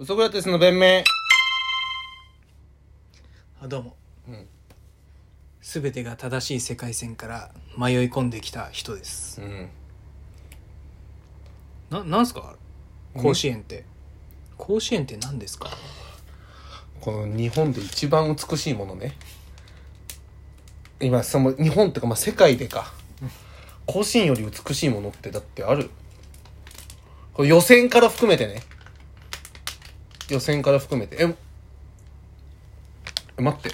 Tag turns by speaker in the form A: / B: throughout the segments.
A: ウソクラテスの弁明。
B: あどうも。
A: うん。
B: 全てが正しい世界線から迷い込んできた人です。
A: うん。
B: ななんすか？甲子園って。甲子園って何ですか？
A: この日本で一番美しいものね。今その日本ってかまあ世界でか。甲子園より美しいものってだってある。これ予選から含めてね予選から含めて。ええ待って。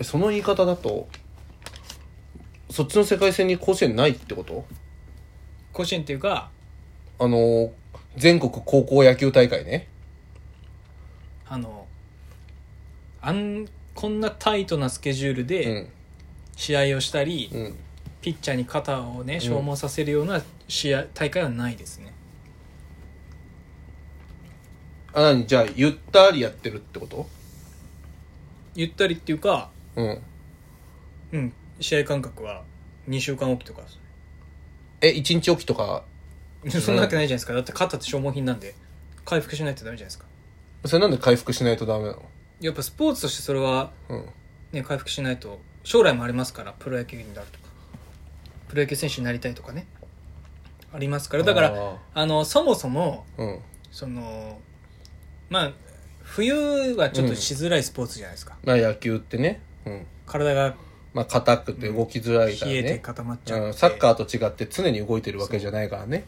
A: えその言い方だとそっちの世界線に甲子園ないってこと？
B: 甲子園っていうか
A: あのー全国高校野球大会ね。
B: あのあんこんなタイトなスケジュール
A: う
B: で
A: ん。
B: 試合をしたり、
A: うん。
B: ピッチャーに肩をね消耗させるような試合大会はないですね
A: あ何？じゃあゆったりやってるってこと？
B: ゆったりっていうか
A: うん。
B: うん。試合間隔は2週間おきとか。
A: え一日おきとか？
B: そんなわけないじゃないですか。だって肩って消耗品なんで回復しないとダメじゃないですか。
A: それなんで回復しないとダメなの？
B: やっぱスポーツとしてそれは
A: うん。
B: ね回復しないと将来もありますからプロ野球になるとか。プロ野球選手になりたいとかね。ありますから。だから
A: あ
B: あのそもそも
A: うん。
B: そのまあ冬はちょっとしづらいスポーツじゃないですか、
A: まあ野球ってね。うん。
B: 体が
A: まあ硬くて動きづらいから
B: 冷えて
A: ね、
B: 固まっちゃって、
A: うん、サッカーと違って常に動いてるわけじゃないからね。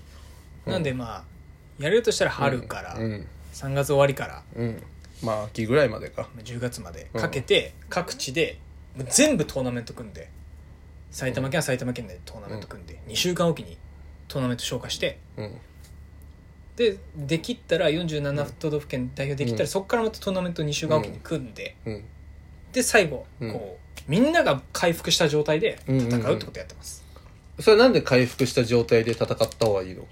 B: なんでまあやれるとしたら春から
A: うん。
B: 3月終わりから
A: うん。まあ秋ぐらいまでか。
B: 10月までかけて各地でもう全部トーナメント組んで埼玉県は埼玉県でトーナメント組んで2週間おきにトーナメント消化して
A: うん
B: でできったら47都道府県代表できたら、
A: うん。
B: そこからまたトーナメント2週間おきに組んで、
A: うん。
B: で最後
A: うん。
B: こうみんなが回復した状態で戦うってことやってます、
A: それなんで回復した状態で戦った方がいいの？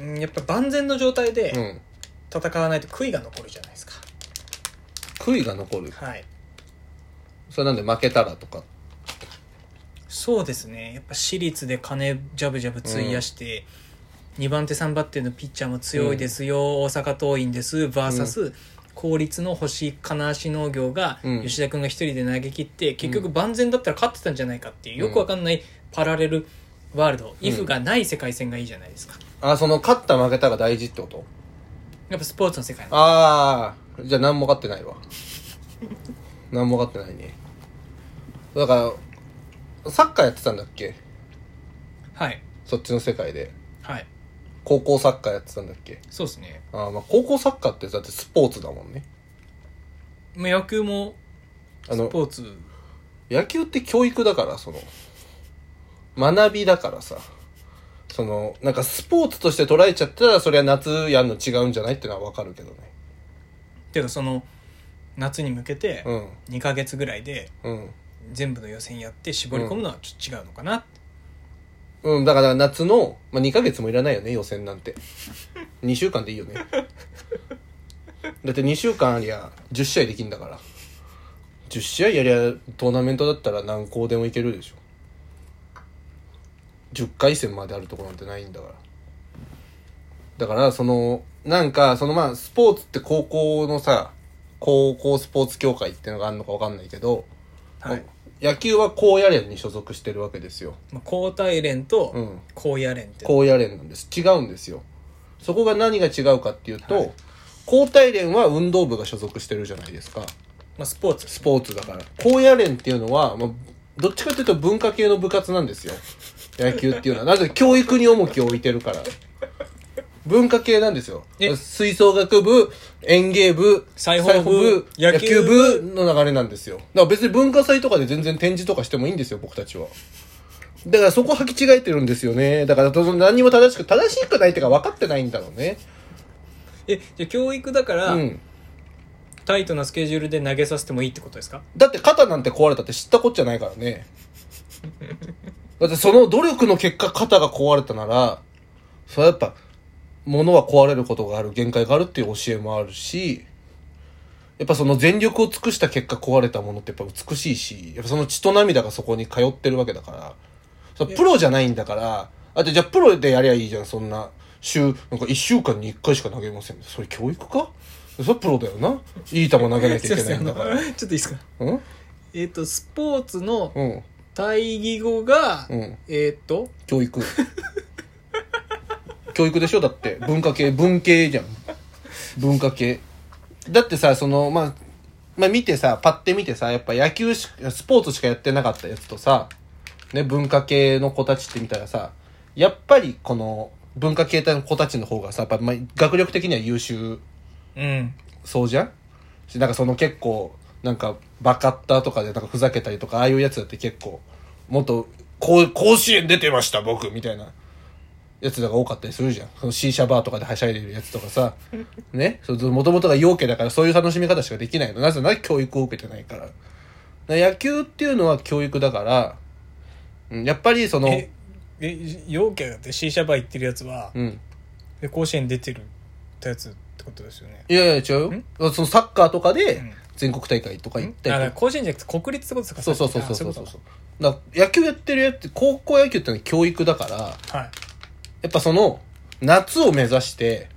B: うんやっぱ万全の状態で
A: うん。
B: 戦わないと悔いが残るじゃないですか、
A: 悔いが残る？
B: はい。
A: それなんで負けたらとか？
B: そうですね。やっぱ私立で金ジャブジャブ費やして、2番手3番手のピッチャーも強いですよ、大阪桐蔭です。VS、公立の星金足農業が
A: うん。
B: 吉田君が一人で投げ切って、結局万全だったら勝ってたんじゃないかっていうよくわかんないパラレルワールド、イフがない世界線がいいじゃないですか。
A: あその勝った負けたが大事ってこと？
B: やっぱスポーツの世界の
A: ああじゃあ何も分かってないわ。何も分かってないね。だからサッカーやってたんだっけ？
B: はい。
A: そっちの世界で。
B: はい
A: 高校サッカーやってたんだっけ？
B: そうですね。
A: あーまあ高校サッカーってだってスポーツだもんね。
B: まあ野球も
A: あの
B: スポーツ。
A: 野球って教育だからその。学びだからさ。そのなんかスポーツとして捉えちゃったらそれは夏やんの違うんじゃないってのは分かるけどね。
B: ていうかその夏に向けて
A: うん。
B: 2ヶ月ぐらいで
A: うん。
B: 全部の予選やって絞り込むのはちょっと違うのかな、
A: うん、だから夏の、まあ、2ヶ月もいらないよね、予選なんて。2週間でいいよね。だって2週間ありゃ10試合できんだから。10試合やりゃトーナメントだったら何校でもいけるでしょ。10回戦まであるところなんてないんだから。だから、その、なんか、そのまあ、スポーツって高校のさ、高校スポーツ協会っていうのがあるのかわかんないけど、
B: はい
A: 野球は高野連に所属してるわけですよ。
B: まあ、高体連と
A: うん。
B: 高野連って、
A: 高野連なんです。違うんですよ。そこが何が違うかっていうと、
B: はい。
A: 高体連は運動部が所属してるじゃないですか。
B: まあ、スポーツ。
A: スポーツだから。高野連っていうのは、まあ、どっちかというと文化系の部活なんですよ。野球っていうのは。なぜ教育に重きを置いてるから文化系なんですよ。
B: え。
A: 吹奏楽部園芸部
B: 裁縫部
A: 野球
B: 野球
A: 部
B: 部
A: の流れなんですよ。だから別に文化祭とかで全然展示とかしてもいいんですよ僕たちは。だからそこ履き違えてるんですよね。だから何にも正しく正しくないってか分かってないんだろうね。
B: えじゃあ教育だから、
A: うん。
B: タイトなスケジュールで投げさせてもいいってことですか？
A: だって肩なんて壊れたって知ったこっちゃないからね。だってその努力の結果肩が壊れたなら、それはやっぱ、物は壊れることがある、限界があるっていう教えもあるし、やっぱその全力を尽くした結果壊れたものってやっぱ美しいし、やっぱその血と涙がそこに通ってるわけだから、それプロじゃないんだから、あとじゃあプロでやりゃいいじゃん、そんな。週、なんか一週間に一回しか投げません。それ教育か？それプロだよな。いい球投げなきゃいけないんだから。
B: ちょっといいですか？
A: うん？
B: えっ、とスポーツの
A: うん。
B: 対義語が、
A: うん。
B: えっ、と
A: 教育 教育でしょ？だって。文化系。文系じゃん。文化系。だってさそのまあまあ見てさパッて見てさやっぱ野球しスポーツしかやってなかったやつとさね文化系の子たちって見たらさやっぱりこの文化系の子たちの方がさやっぱ、まあ、学力的には優秀。
B: うん。
A: そうじゃん？しなんかその結構なんかバカッターとかでなんかふざけたりとかああいうやつだって結構もっとこう甲子園出てました僕みたいなやつらが多かったりするじゃん。その C 社バーとかではしゃいでるやつとかさ。ね？もともとが陽気だからそういう楽しみ方しかできないの。なぜなら教育を受けてないから。だから野球っていうのは教育だから。うんやっぱりその
B: ええ陽キャだって C 社バー行ってるやつは、
A: うん。
B: で甲子園出てるってやつってことですよね。
A: いやいや違うよ。そのサッカーとかで
B: ん。
A: 全国大会とか行ったり
B: 甲子園じゃなくて国立ってことですか。
A: そうそうそうそうそう。そう野球やってるやつ高校野球ってのは教育だから。
B: かはい
A: やっぱその夏を目指して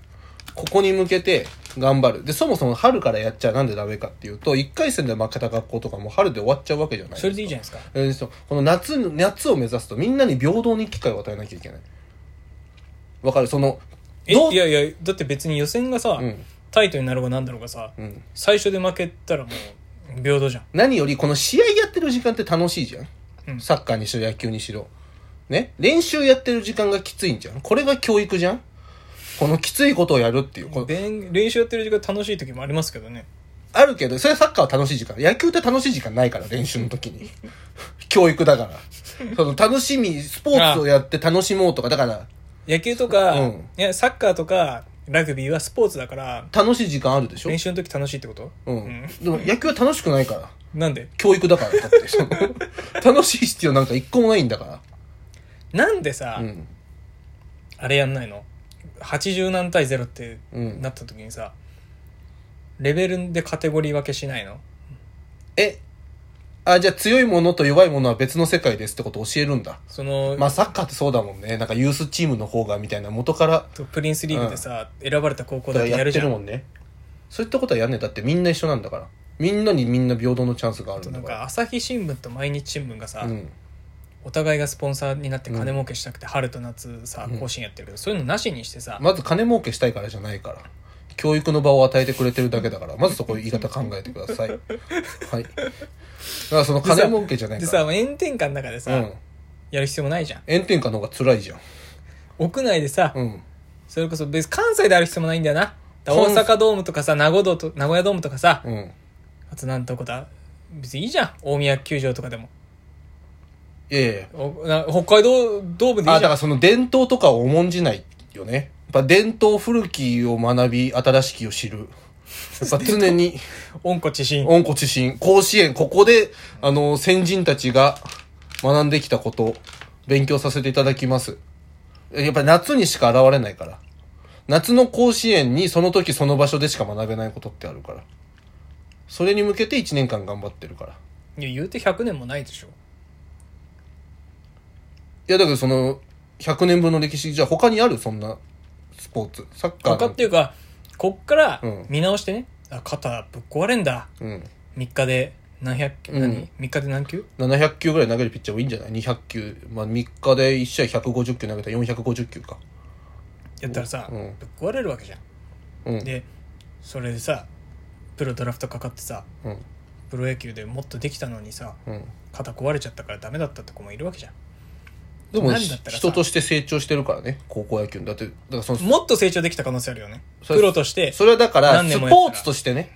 A: ここに向けて頑張る。でそもそも春からやっちゃなんでダメかっていうと1回戦で負けた学校とかも春で終わっちゃうわけじゃない
B: それでいいじゃないですか。
A: この夏夏を目指すとみんなに平等に機会を与えなきゃいけない。わかる？その
B: えいやいやだって別に予選がさ、
A: うん。
B: タイトになろうがなんだろうがさ、
A: うん。
B: 最初で負けたらもう平等じゃん。
A: 何よりこの試合やってる時間って楽しいじゃん、
B: うん。
A: サッカーにしろ野球にしろね練習やってる時間がきついんじゃんこれが教育じゃん？このきついことをやるっていう。この
B: 練練習やってる時間楽しい時もありますけどね。
A: あるけどそれはサッカーは楽しい時間。野球って楽しい時間ないから練習の時に。教育だから。その楽しみスポーツをやって楽しもうとか。だから
B: 野球とか、
A: うん。
B: いやサッカーとかラグビーはスポーツだから
A: 楽しい時間あるでしょ？
B: 練習の時楽しいってこと？
A: うん、
B: うん。
A: でも野球は楽しくないから。
B: なんで？
A: 教育だからだって。その楽しい必要なんか一個もないんだか
B: なんでさ、
A: らうん。
B: あれやんないの？80何対0って
A: うん。
B: なった時にさ、レベルでカテゴリー分けしないの？
A: えあじゃあ強いものと弱いものは別の世界ですってことを教えるんだ。
B: その、
A: まあサッカーってそうだもんね。なんかユースチームの方がみたいな元から。
B: とプリンスリーグでさ、選ばれた高校だけ
A: やって
B: やるじゃん。
A: るもんねそういったことはやんねえだってみんな一緒なんだから。みんなにみんな平等のチャンスがあるん
B: なん
A: だから。
B: か朝日新聞と毎日新聞がさ、
A: うん
B: お互いがスポンサーになって金儲けしたくて春と夏さ
A: うん。
B: 甲子園やってるけど、そういうのなしにしてさ、
A: まず金儲けしたいからじゃないから。教育の場を与えてくれてるだけだから。まずそこ言い方考えてください。はい。だからその金儲けじゃない
B: で
A: から。
B: さ炎天下の中でさ、
A: うん。
B: やる必要もないじゃん。
A: 炎天下の方が辛いじゃん。
B: 屋内でさ、
A: うん。
B: それこそ別に関西である必要もないんだよな。だから大阪ドームとかさ名古屋と名古屋ドームとかさ、
A: うん。
B: あとなんとこだ。別にいいじゃん。大宮球場とかでも
A: いやい
B: 北海道ドームでいいじゃん。
A: あだからその伝統とかを重んじないよね。やっぱ伝統古きを学び新しきを知る。やっぱ常に。
B: 温故知新。
A: 温故知新。甲子園。ここであの先人たちが学んできたこと勉強させていただきます。やっぱり夏にしか現れないから。夏の甲子園にその時その場所でしか学べないことってあるから。それに向けて1年間頑張ってるから。
B: いや言うて100年もないでしょ
A: いやだけどその100年分の歴史じゃあ他にある？そんなスポーツ。サッカー
B: 他っていうかこっから
A: うん。
B: 見直してね、あ肩ぶっ壊れんだ。
A: うん。
B: 3日で何百球、
A: うん。
B: 何？3日で何球
A: ？700球ぐらい投げるピッチャーもいいんじゃない？200球。まあ3日で1試合150球投げたら450球か。
B: やったらさ、
A: うん。
B: ぶっ壊れるわけじゃん。
A: うん。
B: でそれでさプロドラフトかかってさ
A: うん。
B: プロ野球でもっとできたのにさ
A: うん。
B: 肩壊れちゃったからダメだったって子もいるわけじゃん
A: でも
B: なんだったらさ
A: 人として成長してるからね高校野球だってだからその
B: もっと成長できた可能性あるよね。
A: それ
B: プロとして。
A: それはだから
B: 何
A: スポ
B: 年もやったら。
A: ーツとしてね。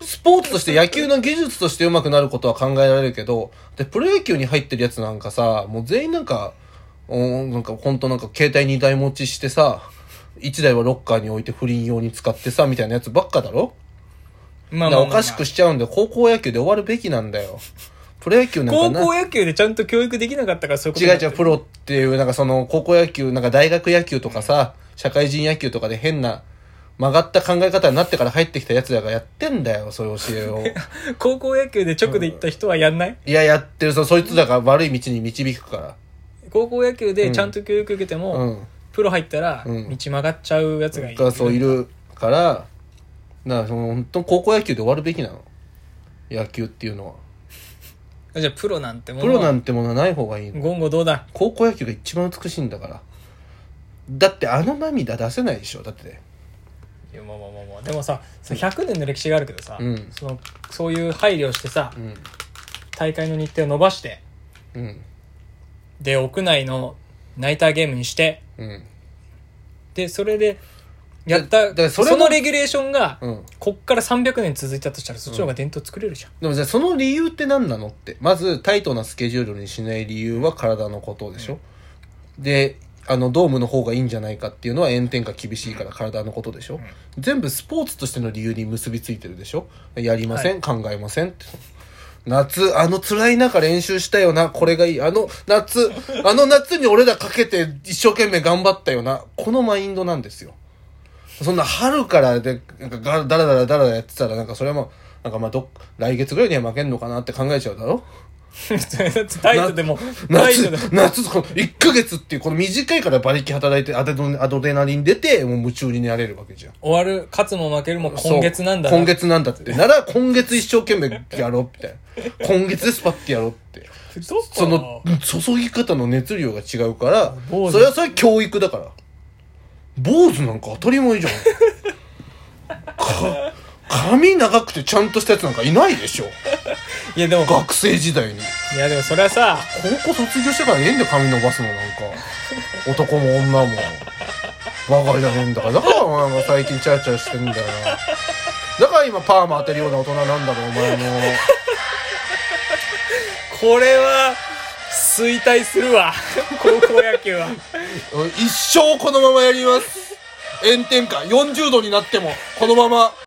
A: スポーツとして野球の技術として上手くなることは考えられるけどでプロ野球に入ってるやつなんかさもう全員なんかうんなんか本当なんか携帯2台持ちしてさ1台はロッカーに置いて不倫用に使ってさみたいなやつばっかだろ？
B: ま
A: だからおかしくしちゃうんで高校野球で終わるべきなんだよプロ野球なんかな。
B: 高校野球でちゃんと教育できなかったからそういうこと
A: 違う違う、プロっていう、なんかその、高校野球、なんか大学野球とかさ、社会人野球とかで変な、曲がった考え方になってから入ってきた奴らがやってんだよ、そういう教えを。
B: 高校野球で直で行った人はやんない、
A: いや、やってる、そそいつらが悪い道に導くから。
B: 高校野球でちゃんと教育受けても、
A: うん。
B: プロ入ったら道
A: うん。
B: 曲がっちゃうやつがいる、
A: がそういるから、だからその本当高校野球で終わるべきなの。野球っていうのは
B: じゃあプロなんてもの
A: プロな
B: は
A: んてものはない方がいいの。
B: 言語どうだ？
A: 高校野球が一番美しいんだから。だってあの涙出せないでしょだって。
B: いやまあまあまあまあ。でもさその100年の歴史があるけどさ、
A: うん。
B: そのそういう配慮をしてさ
A: うん。
B: 大会の日程を伸ばして
A: うん。
B: で屋内のナイターゲームにして
A: うん。
B: でそれでやった。
A: だからそ
B: そ
A: れも
B: のレギュレーションが、
A: うん。
B: こっから300年続いたとしたらそっちの方が伝統作れるじゃん、
A: でもじゃあその理由って何なのって。まずタイトなスケジュールにしない理由は体のことでしょ、であのドームの方がいいんじゃないかっていうのは炎天下厳しいから体のことでしょ、全部スポーツとしての理由に結びついてるでしょ。やりません、考えませんって。夏あの辛い中練習したよな。これがいい。あの夏あの夏に俺らかけて一生懸命頑張ったよな。このマインドなんですよそんな春からで、なんかがだらだらだらだらやってたら、なんかそれも、なんかまあどっ、来月ぐらいには負けんのかなって考えちゃうだろ？
B: タイトでも
A: 夏夏、この1ヶ月っていう、この短いから馬力働いてアドアドレナリン出て、もう夢中になれるわけじゃん。
B: 終わる勝つも負けるも今月なんだ
A: 今月なんだって。なら、今月一生懸命やろう、みたいな。今月でスパッてやろうって。その、注ぎ方の熱量が違うからそれはそれ教育だから。坊主なんか当たり前じゃん。か、髪長くてちゃんとしたやつなんかいないでしょ。
B: いやでも
A: 学生時代に。
B: いやでもそれはさ
A: 高校卒業してからええんだよ、髪伸ばすのなんか。男も女も。バカじゃねえんだから。だからお前が最近チャラチャラしてんだよな。だから今パーマ当てるような大人なんだろ、お前も。
B: これは衰退するわ高校野球は
A: 一生このままやります。炎天下40度になっても、このまま